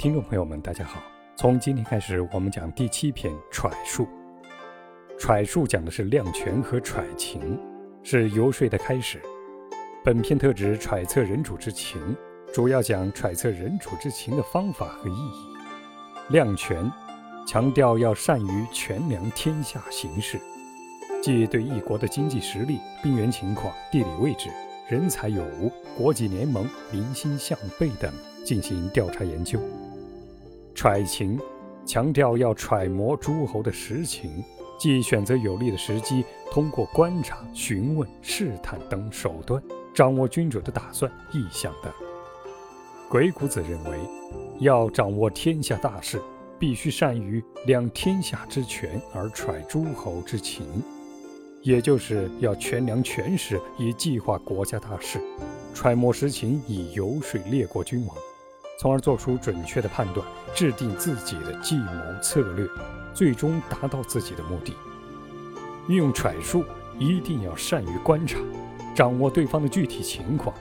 听众朋友们，大家好。从今天开始，我们讲第七篇揣术。揣术讲的是量权和揣情，是游说的开始。本篇特指揣测人主之情，主要讲揣测人主之情的方法和意义。量权强调要善于权量天下形势，即对一国的经济实力、兵源情况、地理位置、人才有无、国际联盟、民心向背等进行调查研究。揣情强调要揣摩诸侯的实情，即选择有利的时机，通过观察、询问、试探等手段，掌握君主的打算、意向等。鬼谷子认为，要掌握天下大事，必须善于量天下之权而揣诸侯之情，也就是要权量权势以计划国家大事，揣摩实情以游说列国君王。从而做出准确的判断，制定自己的计谋策略，最终达到自己的目的。运用揣术，一定要善于观察，掌握对方的具体情况。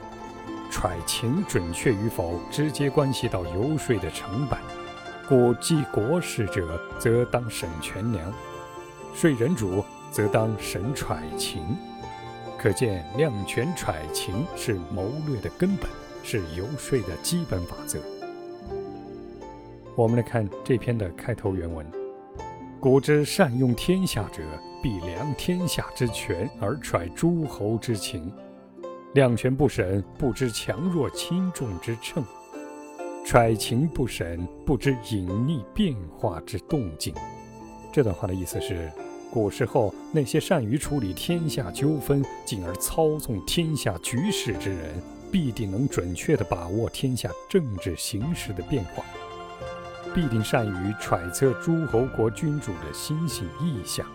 揣情准确与否，直接关系到游说的成败。故计国事者，则当审权量；说人主，则当审揣情。可见，量权揣情是谋略的根本。是游说的基本法则。我们来看这篇的开头原文：“古之善用天下者，必量天下之权而揣诸侯之情。量权不审，不知强弱轻重之称；揣情不审，不知隐匿变化之动静。”这段话的意思是，古时候那些善于处理天下纠纷，进而操纵天下局势之人。必定能准确地把握天下政治形势的变化，必定善于揣测诸侯国君主的心性意向。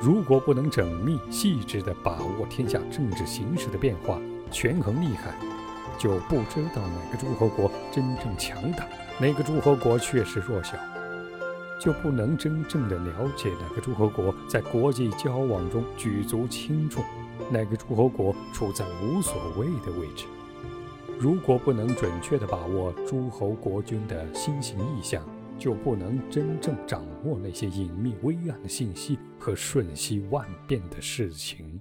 如果不能缜密细致地把握天下政治形势的变化，权衡利害，就不知道哪个诸侯国真正强大，哪个诸侯国确实弱小，就不能真正地了解哪个诸侯国在国际交往中举足轻重，哪个诸侯国处在无所谓的位置。如果不能准确地把握诸侯国君的心形意向，就不能真正掌握那些隐秘微暗的信息和瞬息万变的事情。